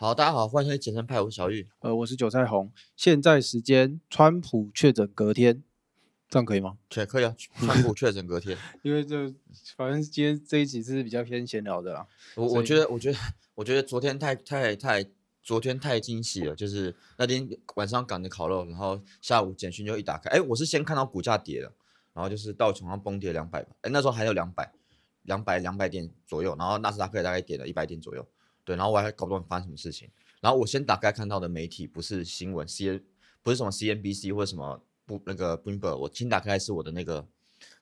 好，大家好，欢迎收听简称派，我是小玉。呃，我是韭菜红。现在时间，川普确诊隔天，这样可以吗？确可以啊，川普确诊隔天。因为这反正今天这一集是比较偏闲聊的啦。我我觉得，我觉得，我觉得昨天太太太，昨天太惊喜了，就是那天晚上赶着烤肉，然后下午简讯就一打开，哎，我是先看到股价跌了，然后就是到床上崩跌两百吧，哎，那时候还有两百，两百两百点左右，然后纳斯达克也大概跌了一百点左右，对，然后我还搞不懂发生什么事情，然后我先打开看到的媒体不是新闻，C N 不是什么 C N B C 或者什么不那个 Bloomberg，我先打开是我的那个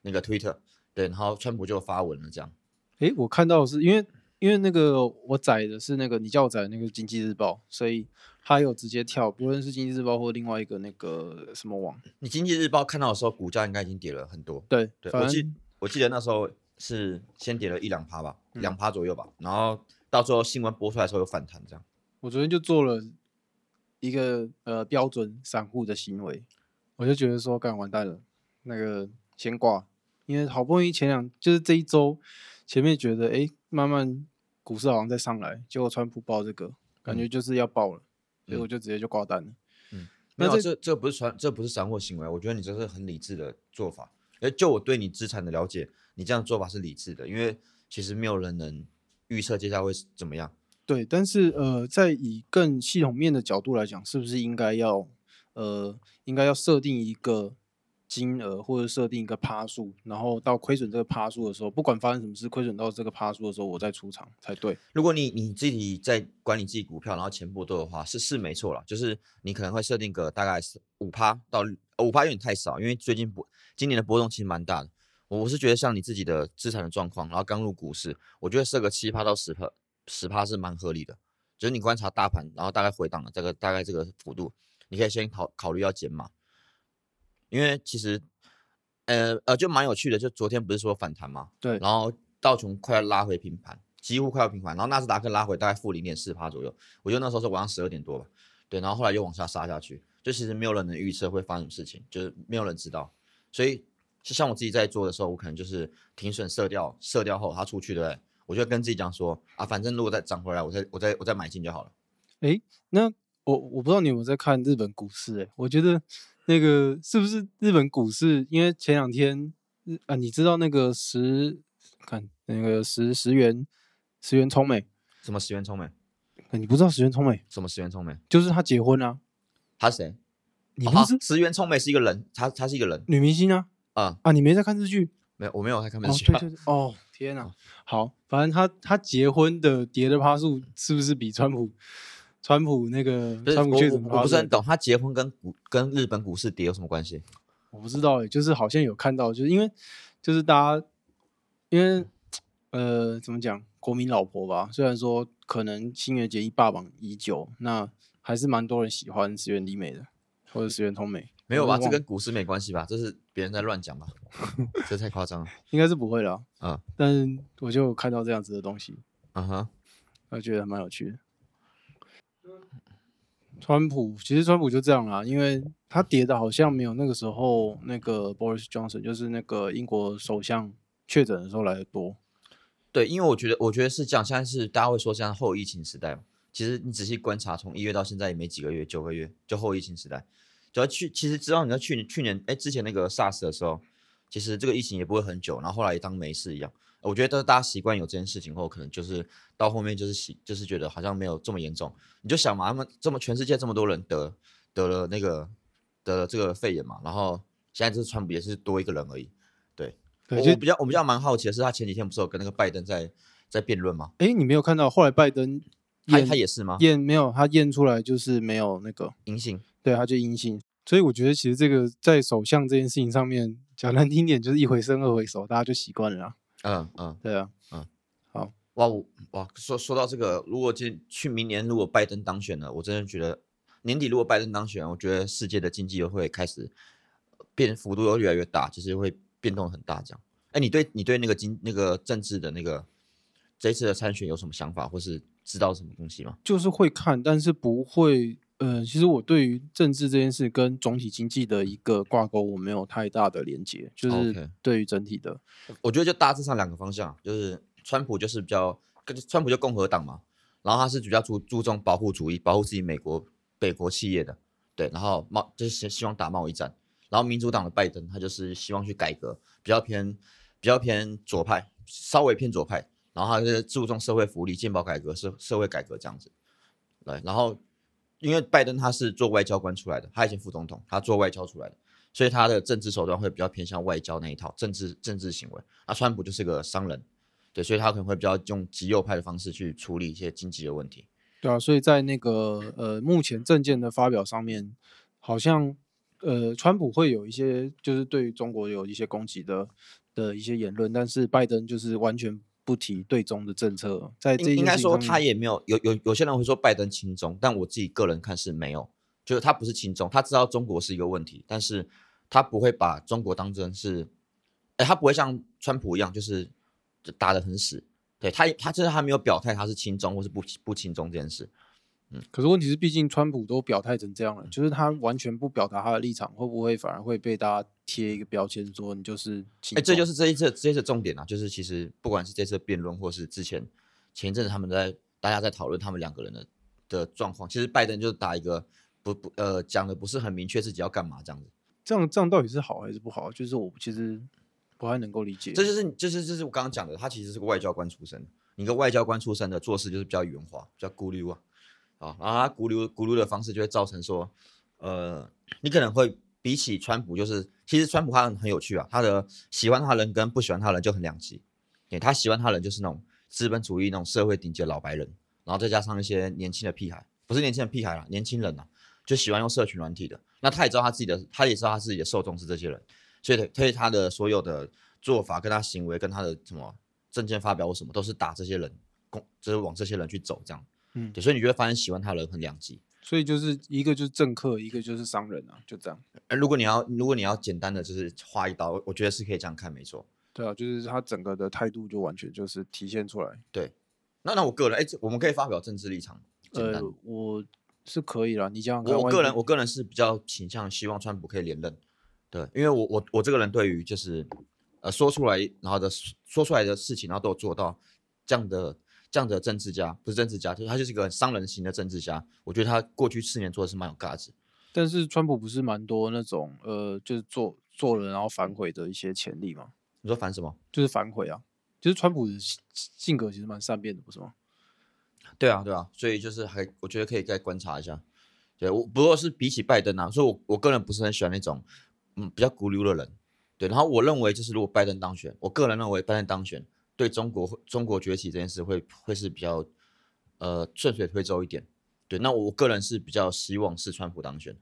那个 Twitter，对，然后川普就发文了这样。诶，我看到的是因为因为那个我载的是那个你叫我载的那个经济日报，所以它有直接跳，不论是经济日报或另外一个那个什么网，你经济日报看到的时候，股价应该已经跌了很多。对，对，我记我记得那时候是先跌了一两趴吧，嗯两趴左右吧，然后到时候新闻播出来的时候有反弹，这样。我昨天就做了一个呃标准散户的行为，我就觉得说干完蛋了，那个先挂，因为好不容易前两就是这一周前面觉得诶慢慢股市好像在上来，结果川普爆这个感觉就是要爆了，所以我就直接就挂单了。没有，那这这这不是传，这不是散户行为，我觉得你这是很理智的做法。而就我对你资产的了解，你这样做法是理智的，因为其实没有人能预测接下来会怎么样。对，但是呃，在以更系统面的角度来讲，是不是应该要呃，应该要设定一个金额，或者设定一个趴数，然后到亏损这个趴数的时候，不管发生什么事，亏损到这个趴数的时候，我再出场才对。如果你你自己在管理自己股票，然后钱不多的话，是是没错了，就是你可能会设定个大概是五趴到五趴有点太少，因为最近波今年的波动其实蛮大的。我我是觉得像你自己的资产的状况，然后刚入股市，我觉得设个七趴到十趴，十趴是蛮合理的。就是你观察大盘，然后大概回档了这个大概这个幅度，你可以先考考虑要减码，因为其实呃呃就蛮有趣的，就昨天不是说反弹吗？对，然后道琼快要拉回平盘，几乎快要平盘，然后纳斯达克拉回大概负零点四趴左右，我觉得那时候是晚上十二点多吧，对，然后后来又往下杀下去，就其实没有人能预测会发生什么事情，就是没有人知道，所以就像我自己在做的时候，我可能就是停损射掉，射掉后它出去，对不对？我就跟自己讲说啊，反正如果再涨回来，我再我再我再买进就好了。诶，那我我不知道你有没有在看日本股市、诶，我觉得那个是不是日本股市？因为前两天日啊，你知道那个十看那个十十元十元聪美，什么十元聪美？呃你不知道十元聪美什么十元聪美？就是他结婚啊？他谁？你不是哦啊十元聪美是一个人，他他是一个人女明星啊？啊、啊，你没在看日剧？没有我没有在看哦美，剧、对对对，哦，天哪！好，反正他他结婚的跌的趴数是不是比川普川普那个川普确诊我不是很懂，他结婚跟股跟日本股市跌有什么关系？我不知道诶，就是好像有看到，就是因为就是大家因为呃怎么讲，国民老婆吧，虽然说可能新垣结衣霸榜已久，那还是蛮多人喜欢石原里美的或者石原通美。没有吧？这跟股市没关系吧？这是别人在乱讲吧？这太夸张了。应该是不会啦，嗯但是我就看到这样子的东西，啊哈，我觉得还蛮有趣的。川普其实川普就这样啦，因为他跌的好像没有那个时候那个 Boris Johnson，就是那个英国首相确诊的时候来的多。对，因为我觉得，我觉得是这样。现在是大家会说，现在后疫情时代嘛。其实你仔细观察，从一月到现在也没几个月，九个月就后疫情时代。主要去，其实知道你在去年去年哎之前那个 SARS 的时候，其实这个疫情也不会很久，然后后来也当没事一样。我觉得大家习惯有这件事情后，可能就是到后面就是习，就是觉得好像没有这么严重。你就想嘛，他们这么全世界这么多人得得了那个得了这个肺炎嘛，然后现在就是川普也是多一个人而已。对，就我我比较我比较蛮好奇的是，他前几天不是有跟那个拜登在在辩论吗？哎，你没有看到后来拜登他他也是吗？验没有，他验出来就是没有那个，阴性。对，他就阴性。所以我觉得其实这个在首相这件事情上面讲难听点，就是一回生二回熟，大家就习惯了啊。嗯嗯，对啊，哇我哇，说说到这个，如果今去明年如果拜登当选了，我真的觉得年底如果拜登当选，我觉得世界的经济又会开始变幅度又越来越大，就是会变动很大这样。哎，你对你对那个经那个政治的那个这一次的参选有什么想法，或是知道什么东西吗？就是会看，但是不会。呃，其实我对于政治这件事跟总体经济的一个挂钩，我没有太大的连接，就是对于整体的。我觉得就大致上两个方向，就是川普就是比较，跟川普就共和党嘛，然后他是比较注注重保护主义，保护自己美国北国企业的，对，然后贸就是希希望打贸易战。然后民主党的拜登他就是希望去改革，比较偏比较偏左派，稍微偏左派，然后他是注重社会福利、健保改革、社社会改革这样子。对，然后因为拜登他是做外交官出来的，他以前副总统，他做外交出来的，所以他的政治手段会比较偏向外交那一套政治政治行为。那川普就是个商人，对，所以他可能会比较用极右派的方式去处理一些经济的问题。对啊，所以在那个呃目前政见的发表上面，好像呃川普会有一些就是对中国有一些攻击的的一些言论，但是拜登就是完全不提对中的政策，在这应应该说他也没有有有有些人会说拜登亲中，但我自己个人看是没有，就是他不是亲中，他知道中国是一个问题，但是他不会把中国当成是，哎，他不会像川普一样，就是就打得很死，对他他就是他没有表态他是亲中或是不不亲中这件事，可是问题是，毕竟川普都表态成这样了，就是他完全不表达他的立场，会不会反而会被大家贴一个标签，说你就是亲哎，这就是这一次这一次重点啊，就是其实不管是这次辩论，或是之前前一阵子他们在大家在讨论他们两个人的的状况，其实拜登就是打一个不不呃讲的不是很明确自己要干嘛这样子，这样这样到底是好还是不好？就是我其实不太能够理解。这就是就是就是我刚刚讲的，他其实是个外交官出身，你一个外交官出身的做事就是比较圆滑，比较咕溜啊，啊，然后他咕溜咕溜的方式就会造成说，呃，你可能会比起川普，就是其实川普他很有趣啊，他的喜欢他人跟不喜欢他人就很两极，对他喜欢他人就是那种资本主义那种社会顶级的老白人，然后再加上一些年轻的屁孩，不是年轻的屁孩啦，年轻人啊，就喜欢用社群软体的，那他也知道他自己的，他也知道他自己的受众是这些人，所以所以他的所有的做法跟他行为跟他的什么证件发表或什么都是打这些人，攻就是往这些人去走这样，嗯对，所以你就会发现喜欢他的人很两极。所以就是一个就是政客，一个就是商人啊，就这样。呃，如果你要如果你要简单的就是划一刀，我我觉得是可以这样看，没错。对啊，就是他整个的态度就完全就是体现出来。对，那那我个人，哎、这我们可以发表政治立场。呃，我是可以啦，你想想看，我我个人我个人是比较倾向希望川普可以连任，对，因为我我我这个人对于就是呃说出来然后的说出来的事情，然后都有做到这样的这样的政治家，不是政治家，就是他就是一个商人型的政治家。我觉得他过去四年做的是蛮有价值。但是川普不是蛮多那种呃，就是做做了然后反悔的一些潜力嘛，你说反什么？就是反悔啊，就是川普的性性格其实蛮善变的，不是吗？对啊，对啊，所以就是还我觉得可以再观察一下。对我不过是比起拜登啊，所以我我个人不是很喜欢那种嗯比较孤溜的人。对，然后我认为就是如果拜登当选，我个人认为拜登当选对中国中国崛起这件事会会是比较呃顺水推舟一点。对，那我个人是比较希望是川普当选。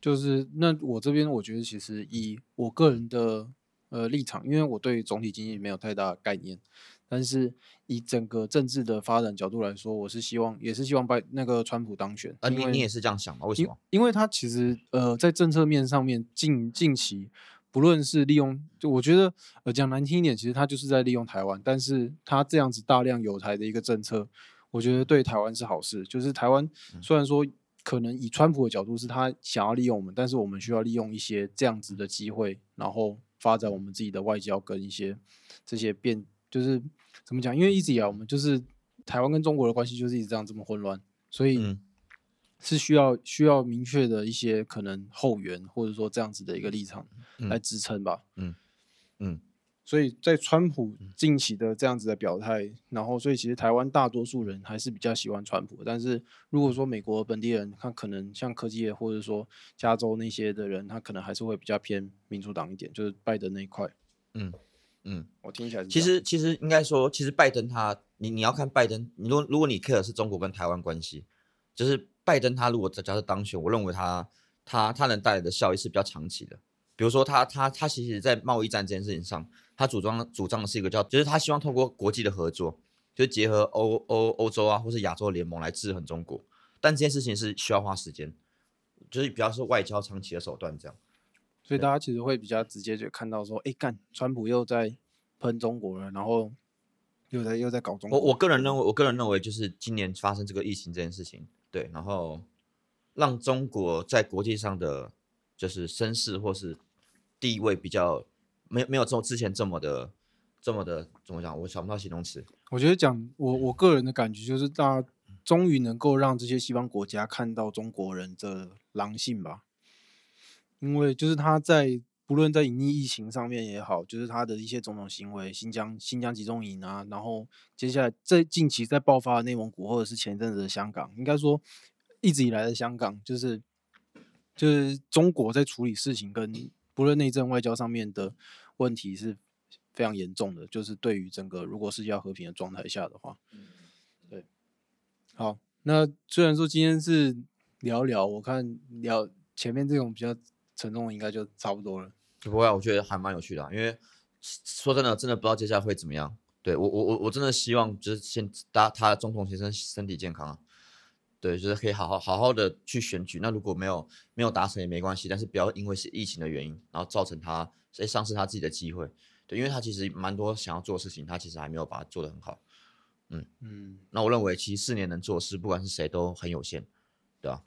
就是那我这边我觉得其实以我个人的呃立场，因为我对总体经济没有太大的概念，但是以整个政治的发展角度来说，我是希望也是希望拜那个川普当选。啊，你你也是这样想吗？为什因么？因为他其实呃在政策面上面近近期不论是利用，就我觉得呃讲难听一点，其实他就是在利用台湾，但是他这样子大量有台的一个政策，我觉得对台湾是好事。就是台湾嗯虽然说可能以川普的角度是他想要利用我们，但是我们需要利用一些这样子的机会，然后发展我们自己的外交跟一些这些变，就是怎么讲？因为一直以来我们就是台湾跟中国的关系就是一直这样这么混乱，所以。嗯是需要需要明确的一些可能后援，或者说这样子的一个立场来支撑吧。嗯嗯，所以在川普近期的这样子的表态，然后所以其实台湾大多数人还是比较喜欢川普，但是如果说美国本地人，他可能像科技业或者说加州那些的人，他可能还是会比较偏民主党一点，就是拜登那一块。嗯嗯。我听起来其实其实应该说，其实拜登他，你你要看拜登，你如果如果你 care 的是中国跟台湾关系，就是拜登他如果假设当选，我认为他他他能带来的效益是比较长期的。比如说他他他其实在贸易战这件事情上，他主张主张的是一个叫，就是他希望透过国际的合作，就是结合欧欧欧洲啊或是亚洲联盟来制衡中国，但这件事情是需要花时间，就是比较是外交长期的手段这样。所以大家其实会比较直接就看到说，哎，干，川普又在喷中国了，然后又在又在搞中国。我我个人认为，我个人认为就是今年发生这个疫情这件事情，对，然后让中国在国际上的就是声势或是地位比较没有没有这种之前这么的这么的怎么讲？我想不到形容词。我觉得讲我我个人的感觉就是，大家终于能够让这些西方国家看到中国人的狼性吧。因为就是他在不论在隐匿疫情上面也好，就是他的一些种种行为，新疆新疆集中营啊，然后接下来在近期在爆发的内蒙古，或者是前一阵子的香港，应该说一直以来的香港，就是就是中国在处理事情跟不论内政外交上面的问题是非常严重的，就是对于整个如果世界和平的状态下的话，对，好，那虽然说今天是聊聊，我看聊前面这种比较沉重应该就差不多了。不会啊，我觉得还蛮有趣的啊、因为说真的，真的不知道接下来会怎么样。对我，我，我，我真的希望就是先他他总统先生身体健康啊，对，就是可以好好好好的去选举。那如果没有没有达成也没关系，但是不要因为是疫情的原因，然后造成他诶丧失他自己的机会。对，因为他其实蛮多想要做的事情，他其实还没有把它做得很好。嗯，那我认为其实四年能做的事，不管是谁都很有限，对吧、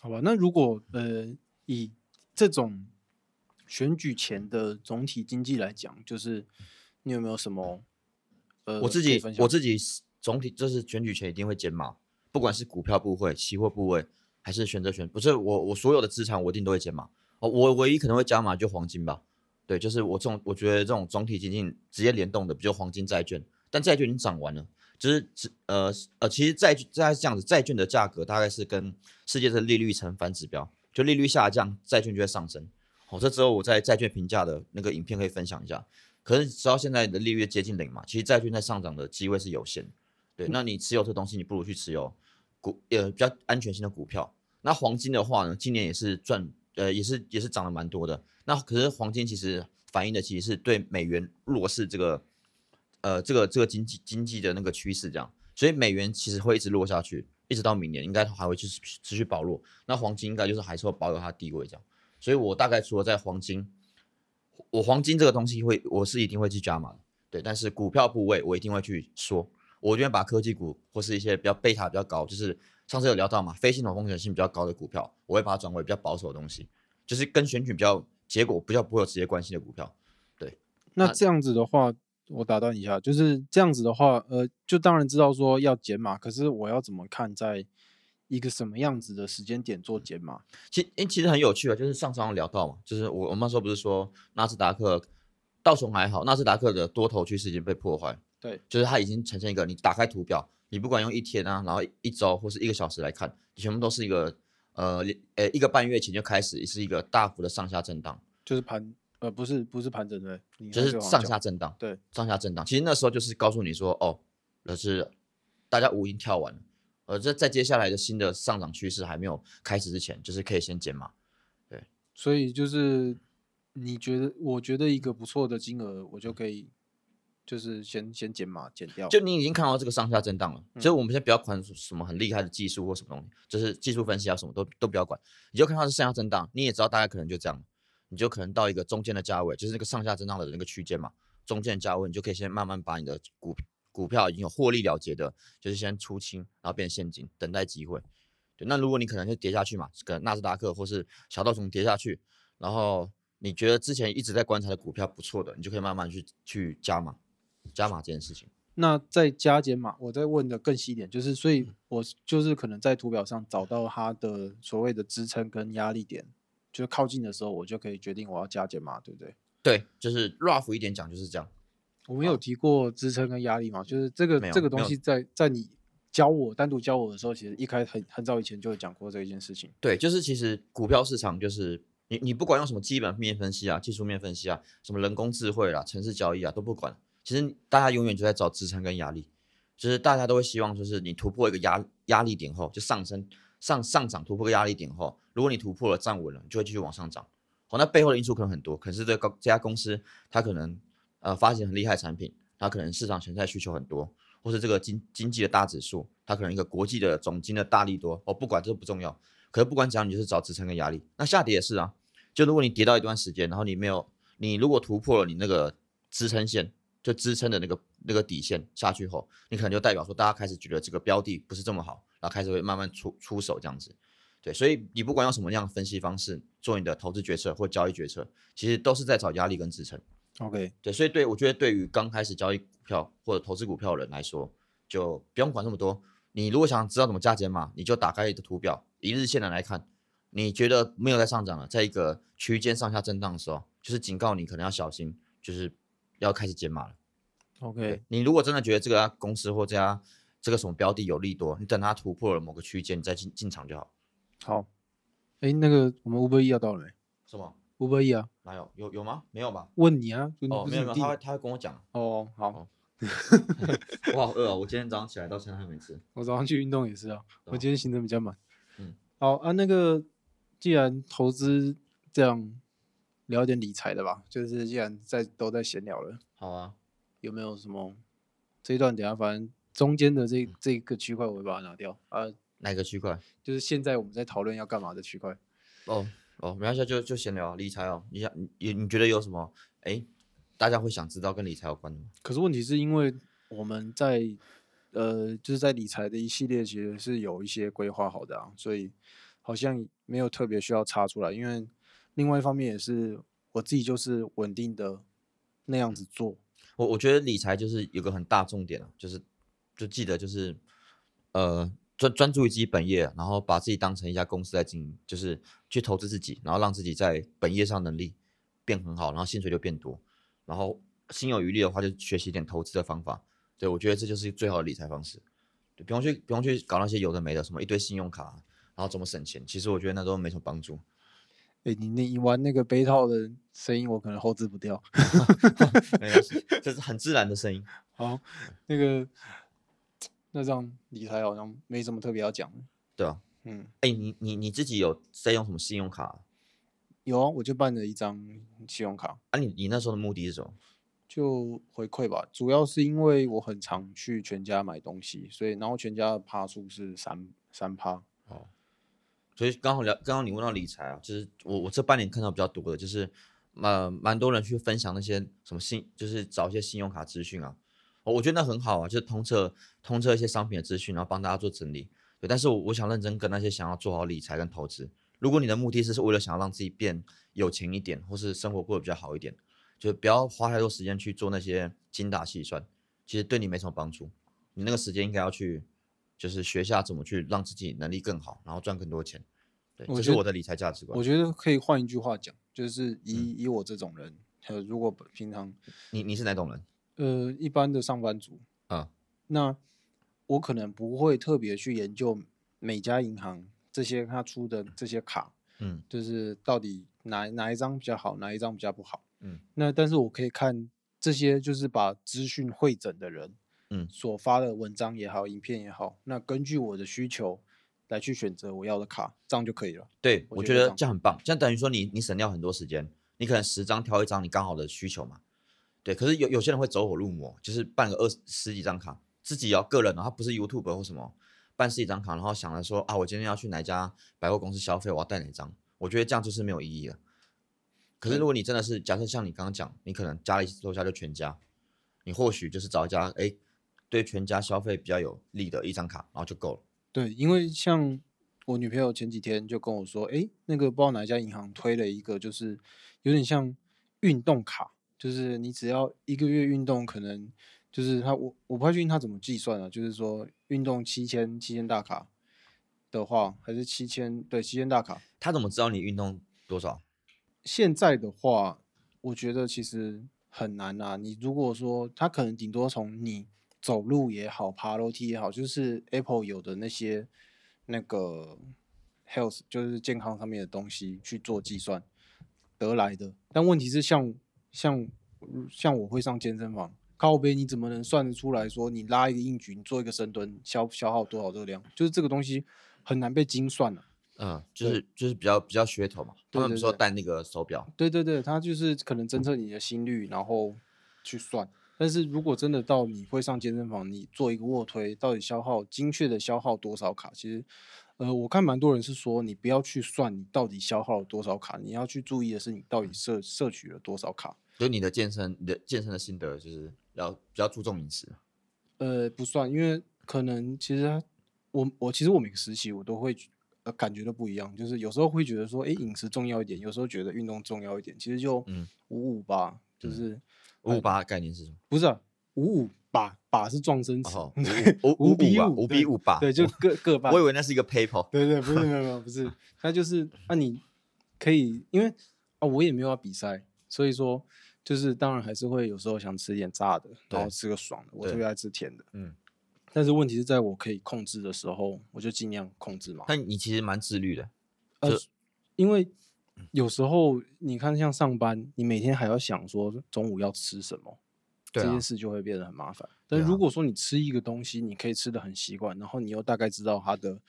好吧，那如果呃以这种选举前的总体经济来讲，就是你有没有什么呃我自己我自己是总体就是选举前一定会减码，不管是股票部位、期货部位，还是选择权，不是我我所有的资产我一定都会减码。哦，我唯一可能会加码就黄金吧。对，就是我这种我觉得这种总体经济直接联动的，不就黄金债券？但债券已经涨完了，就是只呃呃，其实债券大概是这样子，债券的价格大概是跟世界的利率成反指标，就利率下降，债券就会上升。好、这之后我在债券评价的那个影片可以分享一下。可是直到现在的利率接近零嘛，其实债券在上涨的机会是有限。对，那你持有这东西，你不如去持有股呃比较安全性的股票。那黄金的话呢，今年也是赚呃也是也是涨了蛮多的。那可是黄金其实反映的其实是对美元弱势这个呃这个这个经济经济的那个趋势这样，所以美元其实会一直落下去，一直到明年应该还会继续持续保弱。那黄金应该就是还是会保有它的地位这样。所以我大概除了在黄金，我黄金这个东西会我是一定会去加码的，对。但是股票部位我一定会去说，我一定会把科技股或是一些比较贝塔比较高，就是上次有聊到嘛，非系统风险性比较高的股票，我会把它转为比较保守的东西，就是跟选举比较结果比较不会有直接关系的股票。对那这样子的话，我打断一下，就是这样子的话，呃，就当然知道说要减码，可是我要怎么看在一个什么样子的时间点做减码？其诶其实很有趣啊，就是上次好像聊到嘛，就是我我们那时候不是说纳斯达克道琼还好，纳斯达克的多头趋势已经被破坏，对，就是它已经呈现一个你打开图表，你不管用一天啊，然后一周或是一个小时来看，全部都是一个呃连呃一个半月前就开始是一个大幅的上下震荡，就是盘，呃，不是不是盘整的，就是上下震荡，对，上下震荡。其实那时候就是告诉你说，哦，那是大家五音跳完了，而，这在接下来的新的上涨趋势还没有开始之前，就是可以先减码。对所以就是你觉得，我觉得一个不错的金额，我就可以就是先先减码减掉，就你已经看到这个上下震荡了，所以我们先不要管什么很厉害的技术或什么东西，就是技术分析啊什么都都不要管，你就看它是上下震荡，你也知道大概可能就这样，你就可能到一个中间的价位，就是那个上下震荡的那个区间嘛，中间的价位你就可以先慢慢把你的股股票已经有获利了结的，就是先出清，然后变现金，等待机会。对，那如果你可能就跌下去嘛，可能纳斯达克或是小道琼跌下去，然后你觉得之前一直在观察的股票不错的，你就可以慢慢去去加码，加码这件事情。那再加减码，我再问的更细一点，就是所嗯以我就是可能在图表上找到它的所谓的支撑跟压力点，就是靠近的时候，我就可以决定我要加减嘛，对不对？对，就是 rough 一点讲就是这样。我们有提过支撑跟压力嘛？就是这个这个东西在在你教我单独教我的时候，其实一开很很早以前就有讲过这一件事情。对，就是其实股票市场就是你你不管用什么基本面分析啊、技术面分析啊、什么人工智慧啦、城市交易啊都不管，其实大家永远就在找支撑跟压力，就是大家都会希望就是你突破一个压压力点后就上升上上涨突破个压力点后，如果你突破了站稳了，你就会继续往上涨。好，那背后的因素可能很多，可能是这个这家公司它可能呃发行很厉害产品，它可能市场潜在需求很多，或是这个经经济的大指数，它可能一个国际的总金的大利多，哦，不管这不重要，可是不管怎样，你就是找支撑跟压力。那下跌也是啊，就如果你跌到一段时间，然后你没有，你如果突破了你那个支撑线，就支撑的那个那个底线下去后，你可能就代表说大家开始觉得这个标的不是这么好，然后开始会慢慢出出手这样子。对，所以你不管用什么样的分析方式做你的投资决策或交易决策，其实都是在找压力跟支撑。OK，对，所以对我觉得对于刚开始交易股票或者投资股票的人来说，就不用管那么多，你如果想知道怎么加减码，你就打开一个图表，一日线的来看，你觉得没有在上涨了，在一个区间上下震荡的时候，就是警告你可能要小心，就是要开始减码了。OK，你如果真的觉得这家公司或这家这个什么标的有利多，你等它突破了某个区间，你再进进场就好。好。哎，那个我们 Uber E 要到了没什么？？Uber E 啊，哪有？有有吗？没有吧？问你啊。你哦，没有没有，他会他会跟我讲。哦，好，我好饿啊！我今天早上起来到现在还没吃。我早上去运动也是啊，我哦今天行程比较满。嗯，好啊，那个既然投资这样聊一点理财的吧，就是既然在都在闲聊了，好啊，有没有什么这一段等下反正中间的这这个区块我会把它拿掉啊，哪个区块？就是现在我们在讨论要干嘛的区块。哦哦，没关系，就就闲聊啊理财哦。你想你你你觉得有什么？哎，大家会想知道跟理财有关的吗？可是问题是因为我们在呃，就是在理财的一系列其实是有一些规划好的啊，所以好像没有特别需要插出来。因为另外一方面也是我自己就是稳定的那样子做。我我觉得理财就是有个很大重点啊，就是就记得就是呃专专注于自己本业，然后把自己当成一家公司来经营，就是去投资自己，然后让自己在本业上能力变很好，然后薪水就变多，然后心有余力的话就学习一点投资的方法。对我觉得这就是最好的理财方式，对，不用去不用去搞那些有的没的，什么一堆信用卡，然后怎么省钱，其实我觉得那都没什么帮助。哎、你那你玩那个杯套的声音，我可能后置不掉。没关系，这是很自然的声音。好，那个那这样理财好像没什么特别要讲的。对啊，嗯，哎、你你你自己有在用什么信用卡啊？有啊，我就办了一张信用卡。啊你你那时候的目的是什么？就回馈吧，主要是因为我很常去全家买东西，所以然后全家的趴数是三三趴，哦所以刚好聊，刚刚你问到理财啊，就是我我这半年看到比较多的，就是蛮蛮多人去分享那些什么信，就是找一些信用卡资讯啊，我我觉得那很好啊，就是通彻通彻一些商品的资讯，然后帮大家做整理。对，但是我我想认真跟那些想要做好理财跟投资，如果你的目的是为了想要让自己变有钱一点，或是生活过得比较好一点，就不要花太多时间去做那些精打细算，其实对你没什么帮助。你那个时间应该要去，就是学下怎么去让自己能力更好，然后赚更多钱。对，这是我的理财价值观我。觉得可以换一句话讲，就是以、以我这种人，呃，如果平常你你是哪种人？呃一般的上班族，啊、那我可能不会特别去研究每家银行这些他出的这些卡，嗯就是到底哪哪一张比较好，哪一张比较不好。嗯，那但是我可以看这些就是把资讯会诊的人，嗯所发的文章也好，影片也好，那根据我的需求来去选择我要的卡，这样就可以了。对，我觉得这样很棒，这样等于说你你省掉很多时间，你可能十张挑一张你刚好的需求嘛。对，可是有有些人会走火入魔，就是办个二十十几张卡，自己要个人的，他不是 YouTube 或什么，办十几张卡，然后想着说啊，我今天要去哪家百货公司消费，我要带哪张，我觉得这样就是没有意义了。可是如果你真的是假设像你刚刚讲，你可能家里楼下就全家，你或许就是找一家哎对全家消费比较有利的一张卡，然后就够了。对，因为像我女朋友前几天就跟我说，诶，那个不知道哪一家银行推了一个，就是有点像运动卡，就是你只要一个月运动，可能就是他我我不太确定他怎么计算啊，就是说运动七千七千大卡的话，还是七千对七千大卡。他怎么知道你运动多少？现在的话，我觉得其实很难啊。你如果说他可能顶多从你走路也好，爬楼梯也好，就是 Apple 有的那些那个 health 就是健康上面的东西去做计算得来的。但问题是像像像我会上健身房，靠背你怎么能算得出来说你拉一个硬举，你做一个深蹲消消耗多少热量？就是这个东西很难被精算了、嗯，就是就是比较比较噱头嘛。他们说戴那个手表，对对对，它就是可能侦测你的心率，然后去算。但是如果真的到你会上健身房，你做一个卧推，到底消耗精确的消耗多少卡？其实，呃，我看蛮多人是说，你不要去算你到底消耗了多少卡，你要去注意的是你到底摄摄取了多少卡。就你的健身，你的健身的心得就是要比较注重饮食。呃，不算，因为可能其实我我其实我每个时期我都会呃感觉都不一样，就是有时候会觉得说，诶，饮食重要一点，有时候觉得运动重要一点，其实就嗯五五吧，就嗯是五五八概念是什么？不是啊，五五八把是撞声词，哦，对五五五比啊，五五比五八，对，就各各半我以。为那是一个 paper，对对，不是没有没有不是，那就是那、你可以，因为啊我也没有要比赛，所以说就是当然还是会有时候想吃一点炸的，然后吃个爽的，我特别爱吃甜的。嗯，但是问题是在我可以控制的时候，我就尽量控制嘛。但你其实蛮自律的，呃，因为有时候你看像上班，你每天还要想说中午要吃什么，对啊这件事就会变得很麻烦。但如果说你吃一个东西，你可以吃的很习惯，然后你又大概知道它的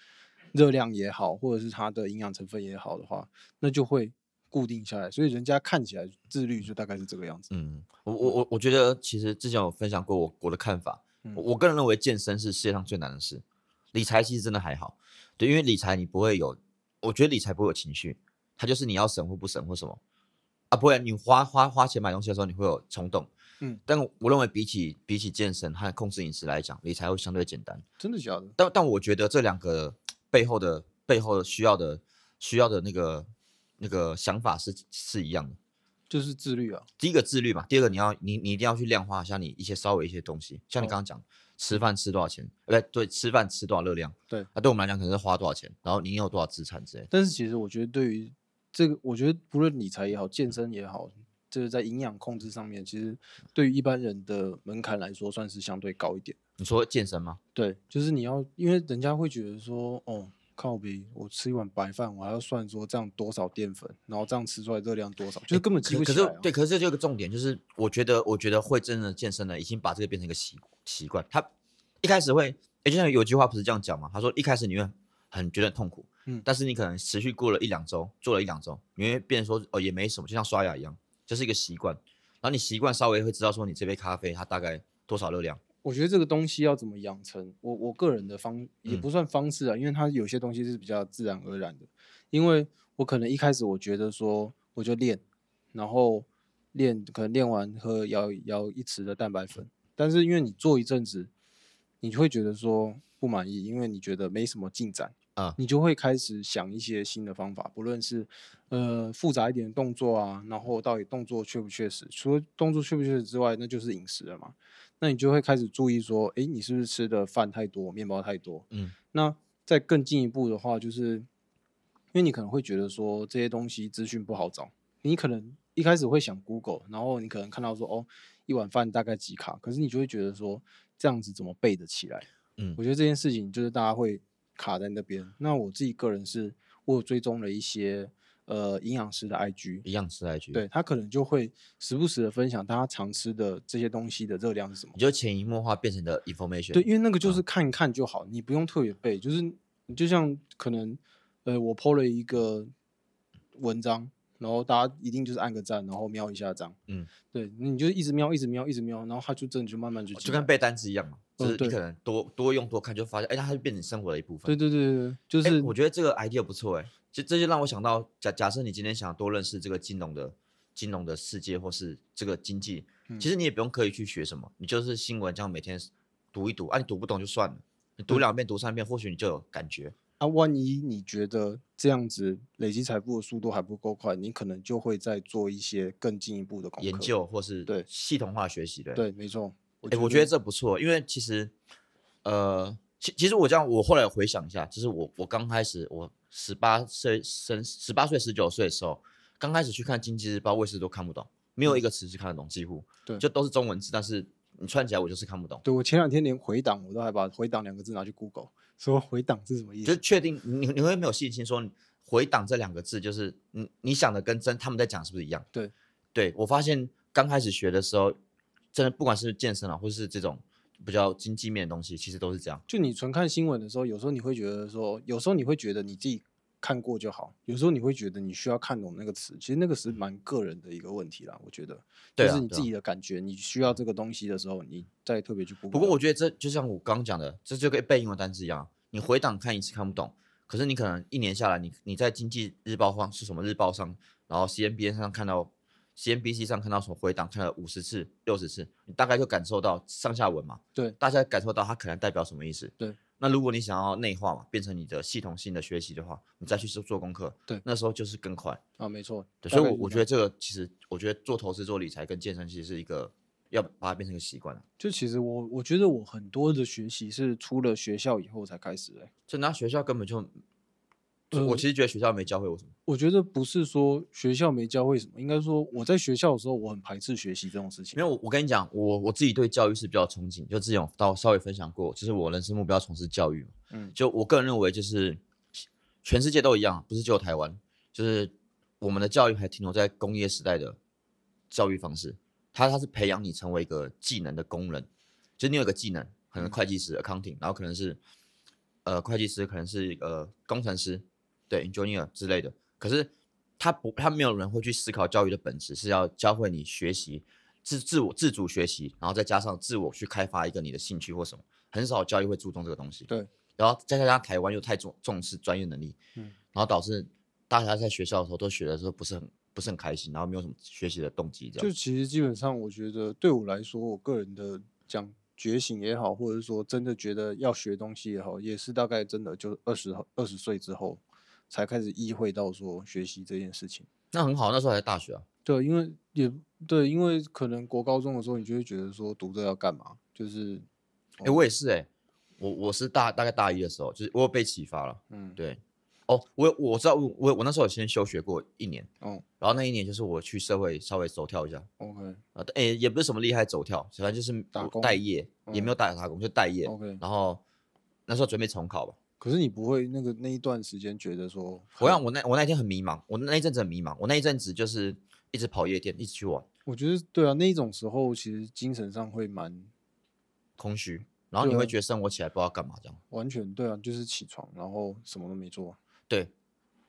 热量也好，或者是它的营养成分也好的话，那就会固定下来。所以人家看起来自律就大概是这个样子。嗯，我我我我觉得其实之前有分享过我我的看法，我我个人认为健身是世界上最难的事，理财其实真的还好，对，因为理财你不会有，我觉得理财不会有情绪，它就是你要省或不省或什么啊，不会，你花花花钱买东西的时候你会有冲动，嗯，但我认为比起比起健身和控制饮食来讲，理财会相对简单，真的假的？但但我觉得这两个背后的背后的需要的需要的那个那个想法是是一样的。就是自律啊。第一个自律嘛，第二个你要你你一定要去量化一下你一些稍微一些东西，像你哦刚刚讲，吃饭吃多少钱，呃，不对，对，吃饭吃多少热量，对啊，对我们来讲可能是花多少钱，然后你有多少资产之类。但是其实我觉得对于这个，我觉得不论理财也好，健身也好，就是在营养控制上面，其实对于一般人的门槛来说，算是相对高一点。你说健身吗？对，就是你要，因为人家会觉得说，哦，靠比我吃一碗白饭，我还要算说这样多少淀粉，然后这样吃出来热量多少，就是根本记可可不起来、啊是对，可是这就个重点，就是我觉得我觉得会真的健身的，已经把这个变成一个习习惯。他一开始会，诶，就像有句话不是这样讲嘛？他说一开始你会很觉得很痛苦，嗯但是你可能持续过了一两周，做了一两周，你会变成说哦也没什么，就像刷牙一样，就是一个习惯。然后你习惯稍微会知道说你这杯咖啡它大概多少热量，我觉得这个东西要怎么养成，我我个人的方也嗯不算方式啊，因为它有些东西是比较自然而然的。因为我可能一开始我觉得说我就练，然后练可能练完喝摇摇一匙的蛋白粉，但是因为你做一阵子，你会觉得说不满意，因为你觉得没什么进展。啊你就会开始想一些新的方法，不论是呃复杂一点的动作啊，然后到底动作确不确实，除了动作确不确实之外，那就是饮食了嘛。那你就会开始注意说，诶，你是不是吃的饭太多，面包太多？嗯，那再更进一步的话，就是因为你可能会觉得说这些东西资讯不好找，你可能一开始会想 Google，然后你可能看到说哦一碗饭大概几卡，可是你就会觉得说这样子怎么背得起来？嗯我觉得这件事情就是大家会卡在那边。那我自己个人是，我有追踪了一些呃营养师的 IG，营养师 IG，，，对他可能就会时不时的分享他常吃的这些东西的热量是什么你。就潜移默化变成的 information，对，因为那个就嗯。是看一看就好，你不用特别背，就是你就像可能呃我 PO 了一个文章，然后大家一定就是按个赞，然后瞄一下这样。嗯，对，你就一直瞄，一直瞄，一直瞄，然后他就真的就慢慢就就跟背单词一样嘛，就是你可能多多用多看，就发现哎，它就变成生活的一部分。对对对对对，就哎、是我觉得这个 idea 不错哎，就这就让我想到，假假设你今天想多认识这个金融的金融的世界，或是这个经济，嗯其实你也不用刻意去学什么，你就是新闻这样每天读一读，啊，你读不懂就算了，你读两遍、读三遍，或许你就有感觉。啊，万一你觉得这样子累积财富的速度还不够快，你可能就会再做一些更进一步的。研究或是对系统化学习的。对，没错。哎、我觉得这不错，因为其实，呃，其其实我这样，我后来回想一下，就是我我刚开始我十八岁生十八岁十九岁的时候，刚开始去看经济日报，我也是都看不懂，没有一个词是看得懂，几乎嗯对就都是中文字，但是你串起来我就是看不懂，对我前两天连回档我都还把回档两个字拿去 Google，说回档是什么意思？就确定你你会没有信心说回档这两个字就是你你想的跟真他们在讲是不是一样？对，对我发现刚开始学的时候，真的不管是健身啊，或是这种比较经济面的东西，其实都是这样。就你纯看新闻的时候，有时候你会觉得说，有时候你会觉得你自己看过就好，有时候你会觉得你需要看懂那个词，其实那个是蛮个人的一个问题啦。我觉得，就是你自己的感觉，你需要这个东西的时候，你再特别去。不过我觉得这就像我刚刚讲的，这就跟背英文单词一样，你回档看一次看不懂，可是你可能一年下来，你你在经济日报上是什么日报上，然后 CNBN 上看到 CNBC 上看到什么回档看了五十次、六十次，你大概就感受到上下文嘛，对大家感受到它可能代表什么意思。对，那如果你想要内化嘛，变成你的系统性的学习的话，你再去做做功课，对那时候就是更快。啊，没错，对，所以我我觉得这个其实，我觉得做投资、做理财跟健身其实是一个要把它变成一个习惯了。就其实我我觉得我很多的学习是出了学校以后才开始的欸、就拿学校根本就，就我呃其实觉得学校没教会我什么。我觉得不是说学校没教会什么，应该说我在学校的时候，我很排斥学习这种事情没。有，我我跟你讲，我我自己对教育是比较憧憬，就之前有到稍微分享过，就是我人生目标从事教育嘛。嗯就我个人认为，就是全世界都一样，不是只有台湾，就是我们的教育还停留在工业时代的教育方式，它它是培养你成为一个技能的工人，就是你有一个技能，可能嗯会计师 accounting，然后可能是呃会计师，可能是呃工程师，对 engineer 之类的，可是他不，他没有人会去思考教育的本质是要教会你学习自自我自主学习，然后再加上自我去开发一个你的兴趣或什么，很少教育会注重这个东西。对，然后再加上台湾又太重重视专业能力，嗯然后导致大家在学校的时候都学的时候不是很不是很开心，然后没有什么学习的动机，这样就。其实基本上，我觉得对我来说，我个人的讲觉醒也好，或者是说真的觉得要学东西也好，也是大概真的就二十二十岁之后才开始意会到说学习这件事情。那很好，那时候还在大学啊。对，因为也对，因为可能国高中的时候，你就会觉得说读这要干嘛？就是哎、我也是哎、我我是大大概大一的时候，就是我有被启发了。嗯，对，哦，我我知道我我我那时候有先休学过一年，哦然后那一年就是我去社会稍微走跳一下，，OK 啊，诶、也不是什么厉害走跳，反正就是打工待业，也没嗯有打打工，就待业。OK，然后那时候准备重考吧，可是你不会那个那一段时间觉得说我让，我那我那天很迷茫，我那一阵子很迷茫，我那一阵子就是一直跑夜店，一直去玩，我觉得对啊，那一种时候其实精神上会蛮空虚，然后你会觉得生活起来不知道干嘛这样。完全对啊，就是起床然后什么都没做。对，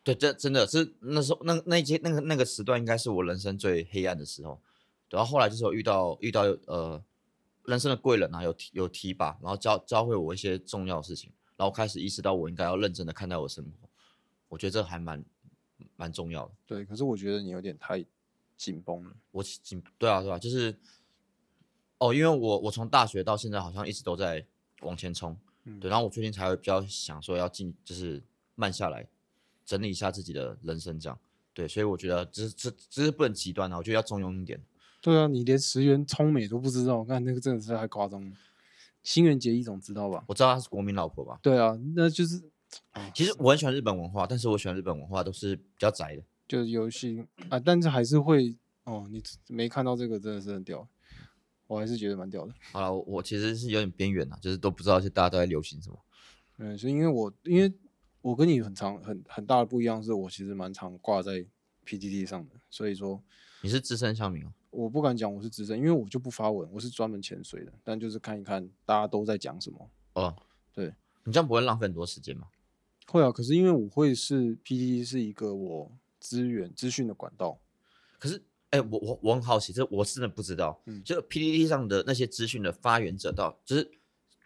对，这真的是那时候那那一阶那个那个时段应该是我人生最黑暗的时候。然后后来就是我遇到遇到呃人生的贵人啊，有有提拔，然后教教会我一些重要的事情，然后开始意识到我应该要认真的看待我的生活。我觉得这还蛮蛮重要的。对，可是我觉得你有点太紧绷了。我紧对啊对啊，就是哦，因为我我从大学到现在好像一直都在往前冲，嗯对，然后我最近才会比较想说要进，就是慢下来，整理一下自己的人生这样，对，所以我觉得这这这是不能极端啊，我觉得要中庸一点。对啊，你连石原聪美都不知道，我看那个真的是太夸张了。新垣结衣总知道吧？我知道她是国民老婆吧，对啊，那就是啊其实我很喜欢日本文化，但是我喜欢日本文化都是比较宅的。就是游戏啊，但是还是会哦，你没看到这个真的是很屌，我还是觉得蛮屌的。好了，我我其实是有点边缘啊，就是都不知道现在大家都在流行什么。嗯，所以因为我因为我跟你很长很很大的不一样，是我其实蛮常挂在 PTT 上的，所以说你是资深乡民哦，我不敢讲我是资深，因为我就不发文，我是专门潜水的，但就是看一看大家都在讲什么。哦，对，你这样不会浪费很多时间吗？会啊，可是因为我会是 PTT 是一个我资源资讯的管道，可是，哎、我我我很好奇，这我真的不知道，嗯就 PPT 上的那些资讯的发源者到，就是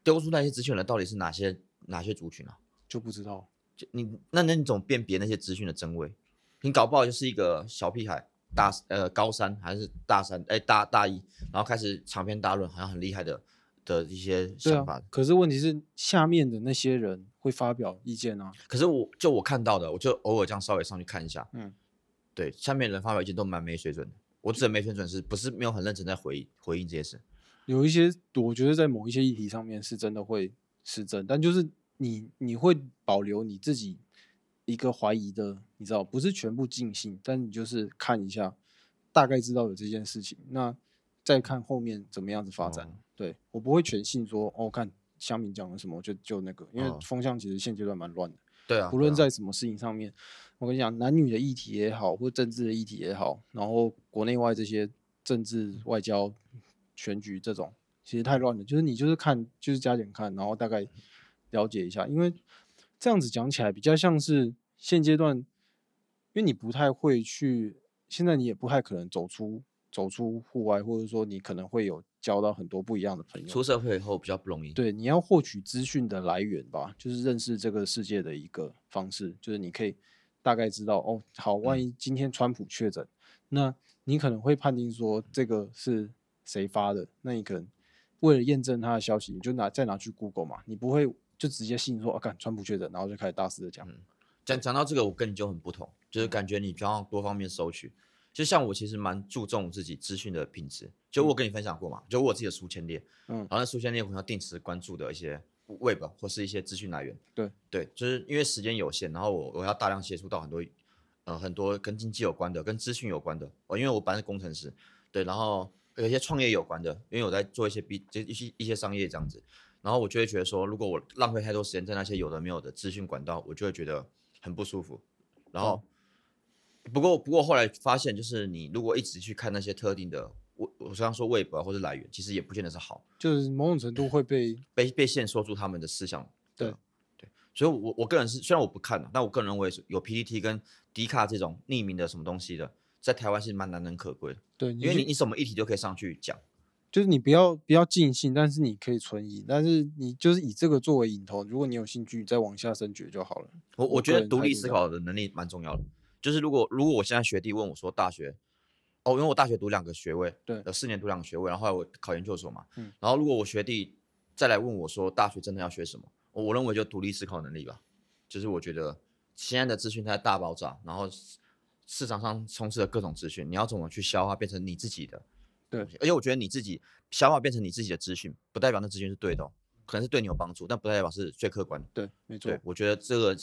丢出那些资讯的到底是哪些哪些族群啊？就不知道。就你那那你怎么辨别那些资讯的真伪？你搞不好就是一个小屁孩，大呃高三还是大三，哎、大大一，然后开始长篇大论，好像很厉害的的一些想法。啊，可是问题是下面的那些人会发表意见啊。可是我就我看到的，我就偶尔这样稍微上去看一下，嗯，对，下面人发表意见都蛮没水准的。我指的没水准是不是没有很认真在回回应这些事？有一些我觉得在某一些议题上面是真的会失真，但就是你你会保留你自己一个怀疑的，你知道，不是全部尽信，但你就是看一下，大概知道有这件事情，那再看后面怎么样子发展。哦对我不会全信说哦，看香民讲了什么就就那个，因为哦风向其实现阶段蛮乱的。对啊，不论在什么事情上面，我跟你讲，男女的议题也好，或政治的议题也好，然后国内外这些政治、外交、选举这种，其实太乱了。就是你就是看，就是加减看，然后大概了解一下，因为这样子讲起来比较像是现阶段，因为你不太会去，现在你也不太可能走出走出户外，或者说你可能会有交到很多不一样的朋友。出社会以后比较不容易。对，你要获取资讯的来源吧，就是认识这个世界的一个方式，就是你可以大概知道哦，好，万嗯一今天川普确诊，那你可能会判定说这个是谁发的，那你可能为了验证他的消息，你就拿再拿去 Google 嘛，你不会就直接信说啊，看川普确诊，然后就开始大肆的讲，讲讲到这个，我跟你就很不同，就是感觉你比较多方面收取。就像我其实蛮注重自己资讯的品质，就我跟你分享过嘛，就我自己的书签列，嗯然后那书签列我要定时关注的一些 Web 或是一些资讯来源。对对，就是因为时间有限，然后我我要大量接触到很多呃很多跟经济有关的、跟资讯有关的。哦，因为我本来是工程师，对，然后有一些创业有关的，因为我在做一些 B 就一些一些商业这样子，然后我就会觉得说，如果我浪费太多时间在那些有的没有的资讯管道，我就会觉得很不舒服。然后，不过不过后来发现，就是你如果一直去看那些特定的，我我虽然说 Web 啊或者来源，其实也不见得是好。就是某种程度会被被被限缩住他们的思想。对对，所以我我个人是虽然我不看了，但我个人认为是有 PPT 跟迪卡这种匿名的什么东西的，在台湾是蛮难能可贵的，对，因为你你什么议题都可以上去讲。就是你不要不要尽兴，但是你可以存疑，但是你就是以这个作为引头，如果你有兴趣，再往下深掘就好了。我我觉得独立思考的能力蛮重要的。就是如果如果我现在学弟问我说大学，哦，因为我大学读两个学位，对有四年读两个学位，然后后来我考研究所嘛，嗯然后如果我学弟再来问我说大学真的要学什么，我我认为就独立思考能力吧。就是我觉得现在的资讯它在大爆炸，然后市市场上充斥着各种资讯，你要怎么去消化变成你自己的对？而且我觉得你自己想法变成你自己的资讯，不代表那资讯是对的、哦，可能是对你有帮助，但不代表是最客观的。对，没错对。，我觉得这个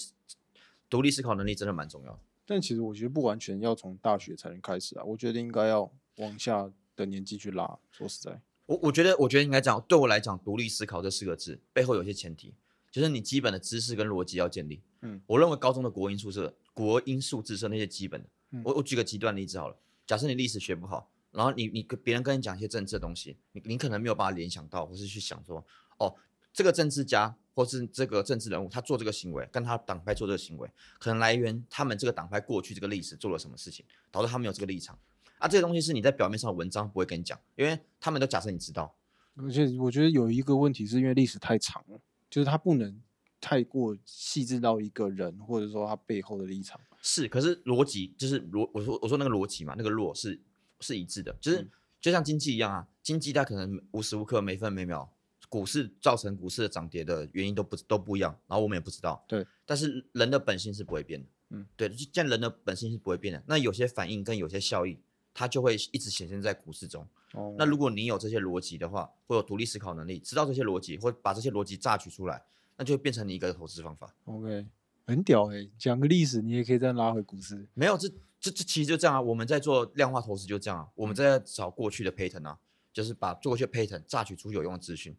独立思考能力真的蛮重要的。但其实我觉得不完全要从大学才能开始啊，我觉得应该要往下的年纪去拉。说实在，我我觉得，我觉得应该讲，对我来讲，独立思考这四个字背后有一些前提，就是你基本的知识跟逻辑要建立。嗯，我认为高中的国音数是国音数自身那些基本的。嗯我我举个极端例子好了，假设你历史学不好，然后你你跟别人跟你讲一些政治的东西，你你可能没有办法联想到，或是去想说，哦，这个政治家或是这个政治人物他做这个行为，跟他党派做这个行为，可能来源他们这个党派过去这个历史做了什么事情，导致他们有这个立场。啊，这些东西是你在表面上的文章不会跟你讲，因为他们都假设你知道。而且我觉得有一个问题是因为历史太长了，就是它不能太过细致到一个人或者说他背后的立场。是，可是逻辑就是逻，我说我说那个逻辑嘛，那个弱是是一致的，就是、嗯就像经济一样啊，经济它可能无时无刻每分每秒，股市造成股市的涨跌的原因都不都不一样，然后我们也不知道，对，但是人的本性是不会变的，嗯，对，就像人的本性是不会变的，那有些反应跟有些效益，它就会一直显现在股市中。哦，那如果你有这些逻辑的话，会有独立思考能力，知道这些逻辑，或把这些逻辑榨取出来，那就会变成你一个投资方法。OK 很屌哎、讲个历史你也可以再拉回股市。没有，这这这其实就这样啊。我们在做量化投资就这样啊，我们在找过去的 pattern 啊，就是把做过去的 pattern 榨取出有用的资讯，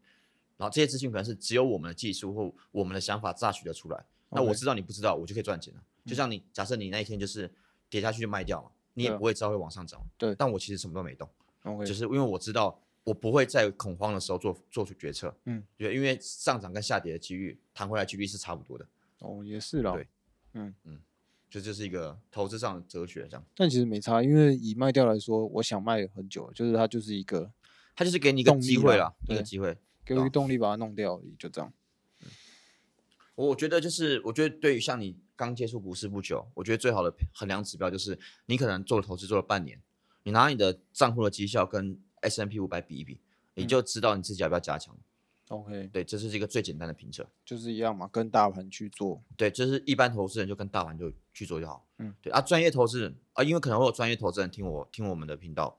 然后这些资讯可能是只有我们的技术或我们的想法榨取的出来。那我知道你不知道，我就可以赚钱了。就像你假设你那一天就是跌下去就卖掉嘛，你也不会知道会往上涨。对但我其实什么都没动就是因为我知道我不会在恐慌的时候做做出决策。嗯，对，因为上涨跟下跌的几率弹回来几率是差不多的，哦也是啦。对嗯嗯，就这是一个投资上的哲学，这样。但其实没差，因为以卖掉来说，我想卖很久，就是它就是一个它就是给你一个机会啦，一个对机会。给我一个动力把它弄掉而已，就这样。我我觉得就是，我觉得对于像你刚接触股市不久，我觉得最好的衡量指标就是，你可能做了投资做了半年，你拿你的账户的绩效跟 S M P 五百比一比，你嗯就知道你自己要不要加强。OK，对，这是一个最简单的评测。就是一样嘛，跟大盘去做。对，就是一般投资人就跟大盘就去做就好。嗯，对啊，专业投资人啊，因为可能会有专业投资人听我听我们的频道，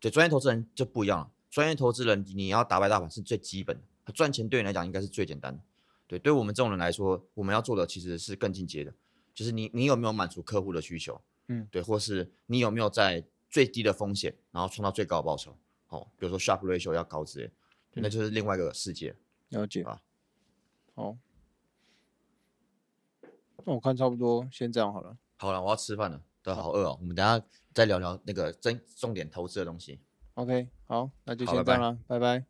对，专业投资人就不一样了。专业投资人你要打败大盘是最基本的，赚钱对你来讲应该是最简单的。对，对我们这种人来说，我们要做的其实是更进阶的，就是你你有没有满足客户的需求，嗯，对，或是你有没有在最低的风险，然后创造最高的报酬，哦，比如说 Sharp Ratio 要高之类，对那嗯就是另外一个世界。了解啊。好，那我看差不多，先这样好了。好了，我要吃饭了，都，好饿哦，我们等下再聊聊那个真重点投资的东西。OK，好，那就先这样啦，拜拜